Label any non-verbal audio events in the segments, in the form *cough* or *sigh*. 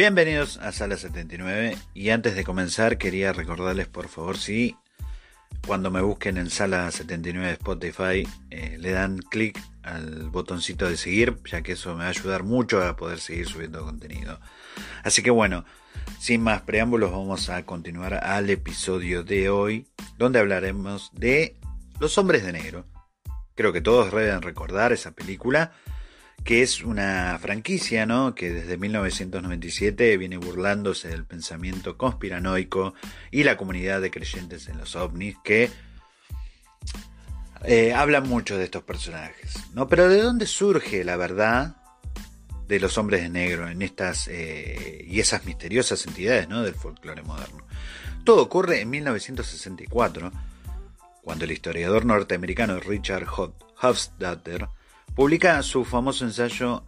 Bienvenidos a Sala 79 y antes de comenzar quería recordarles por favor si cuando me busquen en Sala 79 de Spotify eh, le dan clic al botoncito de seguir ya que eso me va a ayudar mucho a poder seguir subiendo contenido. Así que bueno, sin más preámbulos vamos a continuar al episodio de hoy donde hablaremos de Los hombres de negro. Creo que todos deben recordar esa película que es una franquicia, ¿no? Que desde 1997 viene burlándose del pensamiento conspiranoico y la comunidad de creyentes en los ovnis que eh, hablan mucho de estos personajes, ¿no? Pero ¿de dónde surge la verdad de los hombres de negro en estas eh, y esas misteriosas entidades, ¿no? Del folclore moderno. Todo ocurre en 1964, cuando el historiador norteamericano Richard Hofstadter publica su famoso ensayo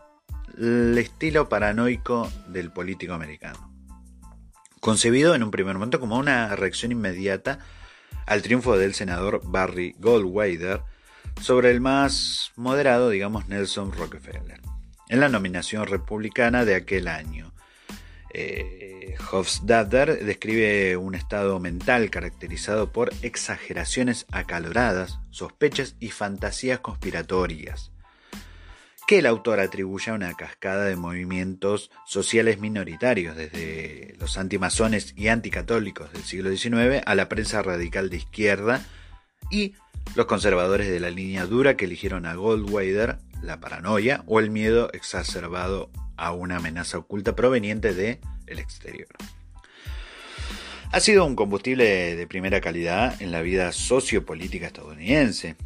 El estilo paranoico del político americano, concebido en un primer momento como una reacción inmediata al triunfo del senador Barry Goldwater sobre el más moderado, digamos, Nelson Rockefeller, en la nominación republicana de aquel año. Eh, Hofstadter describe un estado mental caracterizado por exageraciones acaloradas, sospechas y fantasías conspiratorias, que el autor atribuye a una cascada de movimientos sociales minoritarios, desde los antimasones y anticatólicos del siglo XIX a la prensa radical de izquierda y los conservadores de la línea dura que eligieron a Goldwater, la paranoia o el miedo exacerbado a una amenaza oculta proveniente del el exterior. Ha sido un combustible de primera calidad en la vida sociopolítica estadounidense,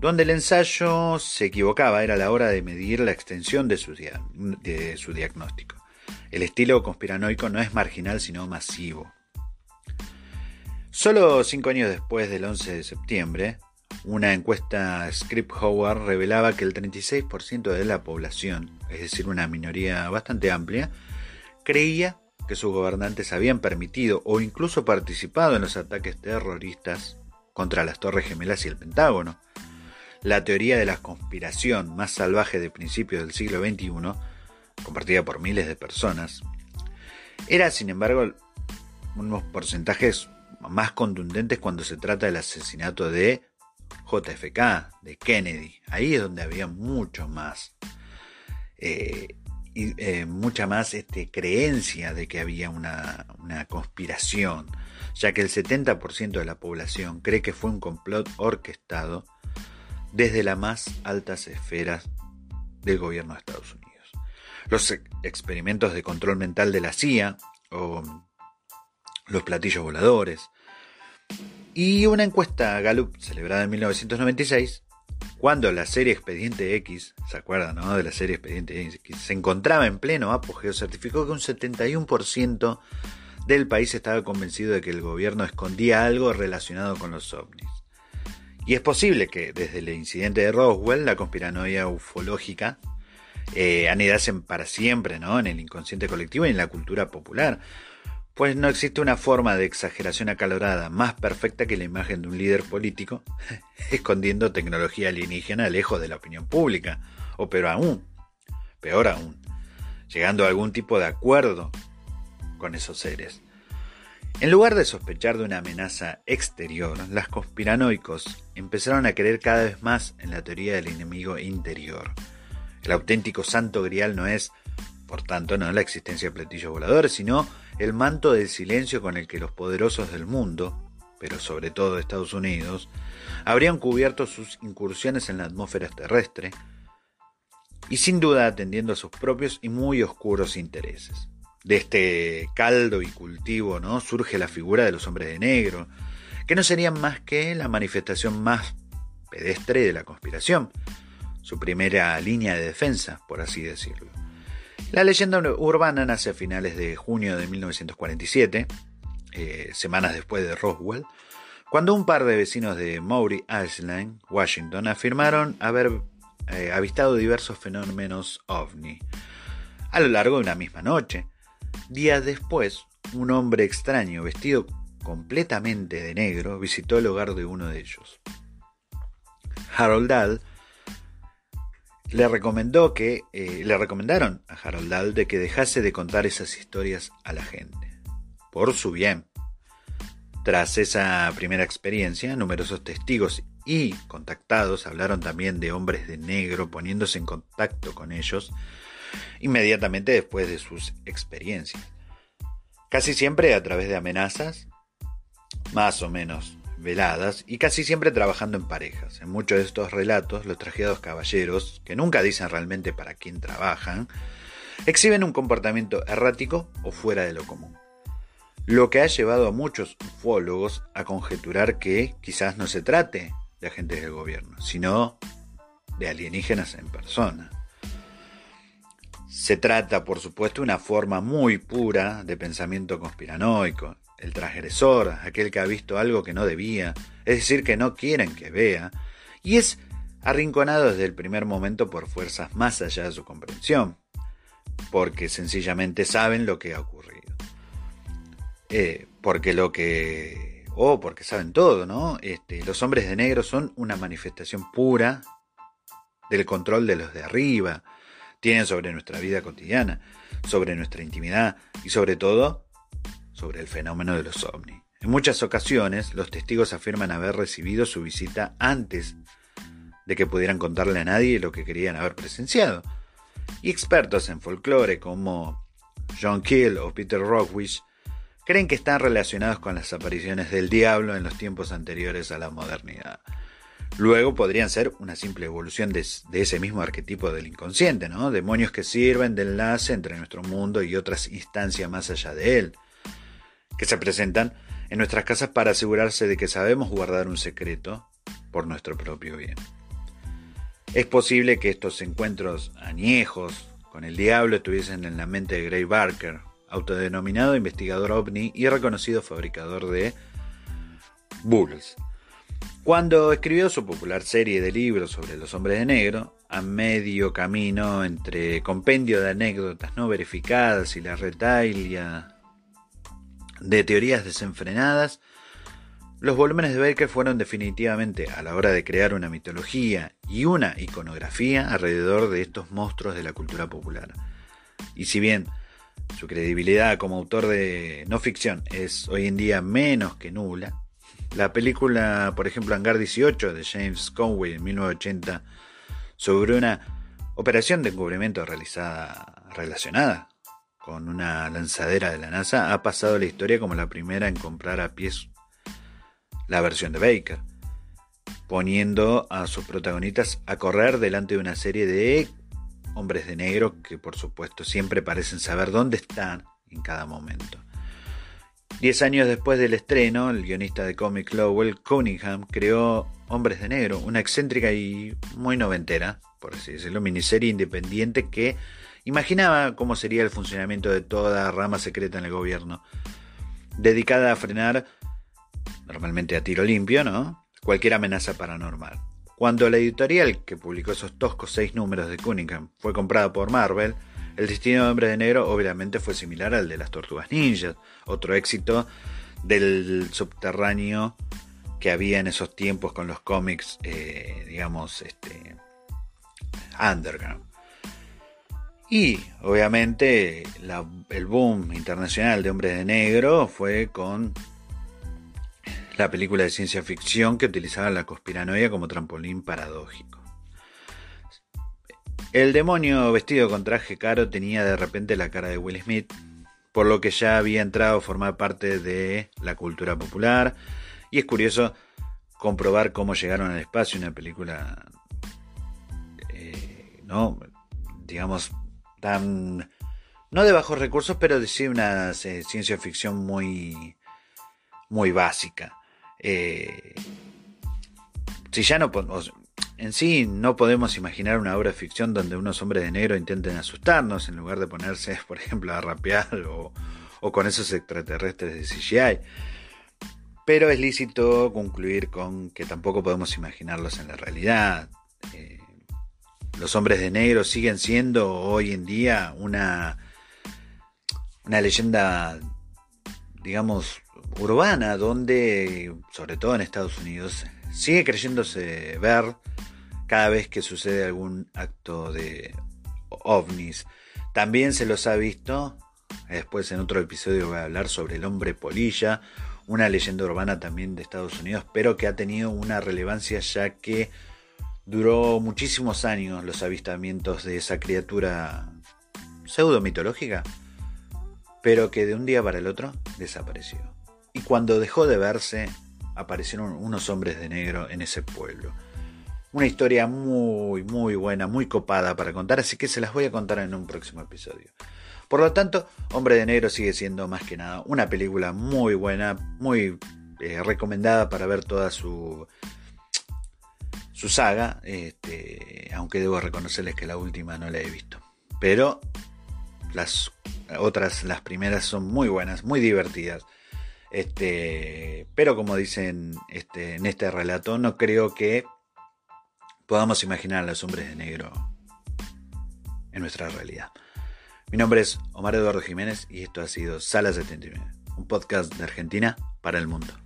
donde el ensayo se equivocaba, era la hora de medir la extensión de su, diagnóstico. El estilo conspiranoico no es marginal, sino masivo. Solo cinco años después del 11 de septiembre, una encuesta Script Howard revelaba que el 36% de la población, es decir, una minoría bastante amplia, creía que sus gobernantes habían permitido o incluso participado en los ataques terroristas contra las Torres Gemelas y el Pentágono, la teoría de la conspiración más salvaje de principios del siglo XXI, compartida por miles de personas, era sin embargo unos porcentajes más contundentes cuando se trata del asesinato de JFK, de Kennedy. Ahí es donde había mucho más, eh, y, eh, mucha más este, creencia de que había una, una conspiración, ya que el 70% de la población cree que fue un complot orquestado desde las más altas esferas del gobierno de Estados Unidos. Los experimentos de control mental de la CIA o los platillos voladores y una encuesta Gallup celebrada en 1996 cuando la serie Expediente X, ¿se acuerdan no? de la serie Expediente X? Se encontraba en pleno apogeo, certificó que un 71% del país estaba convencido de que el gobierno escondía algo relacionado con los ovnis. Y es posible que desde el incidente de Roswell la conspiranoia ufológica eh, anidasen para siempre ¿no? en el inconsciente colectivo y en la cultura popular, pues no existe una forma de exageración acalorada más perfecta que la imagen de un líder político *laughs* escondiendo tecnología alienígena lejos de la opinión pública, o peor aún, peor aún, llegando a algún tipo de acuerdo con esos seres. En lugar de sospechar de una amenaza exterior, los conspiranoicos empezaron a creer cada vez más en la teoría del enemigo interior. El auténtico santo grial no es, por tanto, no la existencia de platillos voladores, sino el manto de silencio con el que los poderosos del mundo, pero sobre todo Estados Unidos, habrían cubierto sus incursiones en la atmósfera terrestre, y sin duda atendiendo a sus propios y muy oscuros intereses de este caldo y cultivo, ¿no? Surge la figura de los hombres de negro, que no serían más que la manifestación más pedestre de la conspiración, su primera línea de defensa, por así decirlo. La leyenda urbana nace a finales de junio de 1947, eh, semanas después de Roswell, cuando un par de vecinos de Maury Island, Washington, afirmaron haber eh, avistado diversos fenómenos ovni a lo largo de una misma noche. Días después, un hombre extraño vestido completamente de negro visitó el hogar de uno de ellos. Harold Dahl le recomendó que eh, le recomendaron a Harold Dahl de que dejase de contar esas historias a la gente, por su bien. Tras esa primera experiencia, numerosos testigos y contactados hablaron también de hombres de negro poniéndose en contacto con ellos inmediatamente después de sus experiencias. Casi siempre a través de amenazas, más o menos veladas, y casi siempre trabajando en parejas. En muchos de estos relatos, los trajeados caballeros, que nunca dicen realmente para quién trabajan, exhiben un comportamiento errático o fuera de lo común. Lo que ha llevado a muchos ufólogos a conjeturar que quizás no se trate de agentes del gobierno, sino de alienígenas en persona. Se trata, por supuesto, de una forma muy pura de pensamiento conspiranoico. El transgresor, aquel que ha visto algo que no debía, es decir, que no quieren que vea, y es arrinconado desde el primer momento por fuerzas más allá de su comprensión, porque sencillamente saben lo que ha ocurrido. Eh, porque lo que... o oh, porque saben todo, ¿no? Este, los hombres de negro son una manifestación pura del control de los de arriba, tienen sobre nuestra vida cotidiana, sobre nuestra intimidad y sobre todo sobre el fenómeno de los ovnis. En muchas ocasiones los testigos afirman haber recibido su visita antes de que pudieran contarle a nadie lo que querían haber presenciado. Y expertos en folclore como John Keel o Peter Rockwish creen que están relacionados con las apariciones del diablo en los tiempos anteriores a la modernidad. Luego podrían ser una simple evolución de, ese mismo arquetipo del inconsciente, ¿no? Demonios que sirven de enlace entre nuestro mundo y otras instancias más allá de él, que se presentan en nuestras casas para asegurarse de que sabemos guardar un secreto por nuestro propio bien. Es posible que estos encuentros añejos con el diablo estuviesen en la mente de Gray Barker, autodenominado investigador ovni y reconocido fabricador de bulls cuando escribió su popular serie de libros sobre los hombres de negro, a medio camino entre compendio de anécdotas no verificadas y la retaila de teorías desenfrenadas, los volúmenes de Baker fueron definitivamente a la hora de crear una mitología y una iconografía alrededor de estos monstruos de la cultura popular. Y si bien su credibilidad como autor de no ficción es hoy en día menos que nula, la película, por ejemplo, Hangar 18 de James Conway en 1980, sobre una operación de encubrimiento realizada relacionada con una lanzadera de la NASA, ha pasado a la historia como la primera en comprar a pies la versión de Baker, poniendo a sus protagonistas a correr delante de una serie de hombres de negro que por supuesto siempre parecen saber dónde están en cada momento. Diez años después del estreno, el guionista de cómic Lowell Cunningham creó Hombres de Negro, una excéntrica y muy noventera, por así decirlo, miniserie independiente que imaginaba cómo sería el funcionamiento de toda rama secreta en el gobierno, dedicada a frenar, normalmente a tiro limpio, ¿no? cualquier amenaza paranormal. Cuando la editorial que publicó esos toscos seis números de Cunningham fue comprada por Marvel, el destino de Hombre de Negro obviamente fue similar al de las Tortugas Ninjas, otro éxito del subterráneo que había en esos tiempos con los cómics, eh, digamos, este, underground. Y obviamente el boom internacional de Hombres de Negro fue con la película de ciencia ficción que utilizaba la conspiranoia como trampolín paradójico. El demonio vestido con traje caro tenía de repente la cara de Will Smith, por lo que ya había entrado a formar parte de la cultura popular, y es curioso comprobar cómo llegaron al espacio una película, eh, ¿no? Digamos, tan... No de bajos recursos, pero de una eh, ciencia ficción muy, muy básica. Eh, si ya no en sí no podemos imaginar una obra de ficción donde unos hombres de negro intenten asustarnos en lugar de ponerse, *laughs* por ejemplo, a rapear o, o con esos extraterrestres de CGI. Pero es lícito concluir con que tampoco podemos imaginarlos en la realidad. Eh, los hombres de negro siguen siendo hoy en día una, una leyenda, digamos, urbana, donde, sobre todo en Estados Unidos, sigue creyéndose ver cada vez que sucede algún acto de ovnis. También se los ha visto, después en otro episodio voy a hablar sobre el hombre polilla, una leyenda urbana también de Estados Unidos, pero que ha tenido una relevancia ya que duró muchísimos años los avistamientos de esa criatura pseudo mitológica, pero que de un día para el otro desapareció. Y cuando dejó de verse, aparecieron unos hombres de negro en ese pueblo. Una historia muy, muy buena, muy copada para contar, así que se las voy a contar en un próximo episodio. Por lo tanto, Hombre de Negro sigue siendo más que nada una película muy buena, muy eh, recomendada para ver toda su, su saga, este, aunque debo reconocerles que la última no la he visto. Pero las otras, las primeras son muy buenas, muy divertidas. Este, pero como dicen este, en este relato, no creo que podamos imaginar a los hombres de negro en nuestra realidad. Mi nombre es Omar Eduardo Jiménez y esto ha sido Sala 79, un podcast de Argentina para el mundo.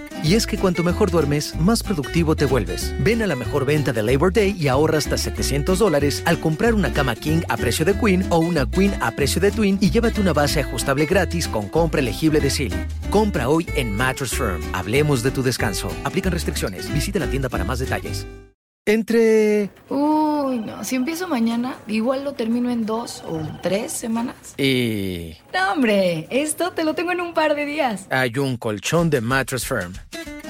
Y es que cuanto mejor duermes, más productivo te vuelves. Ven a la mejor venta de Labor Day y ahorra hasta 700 dólares al comprar una cama King a precio de Queen o una Queen a precio de Twin y llévate una base ajustable gratis con compra elegible de Silly. Compra hoy en Mattress Firm. Hablemos de tu descanso. Aplican restricciones. Visita la tienda para más detalles. Entre... Uy, no. Si empiezo mañana, igual lo termino en dos o tres semanas. Y... No, hombre. Esto te lo tengo en un par de días. Hay un colchón de Mattress Firm.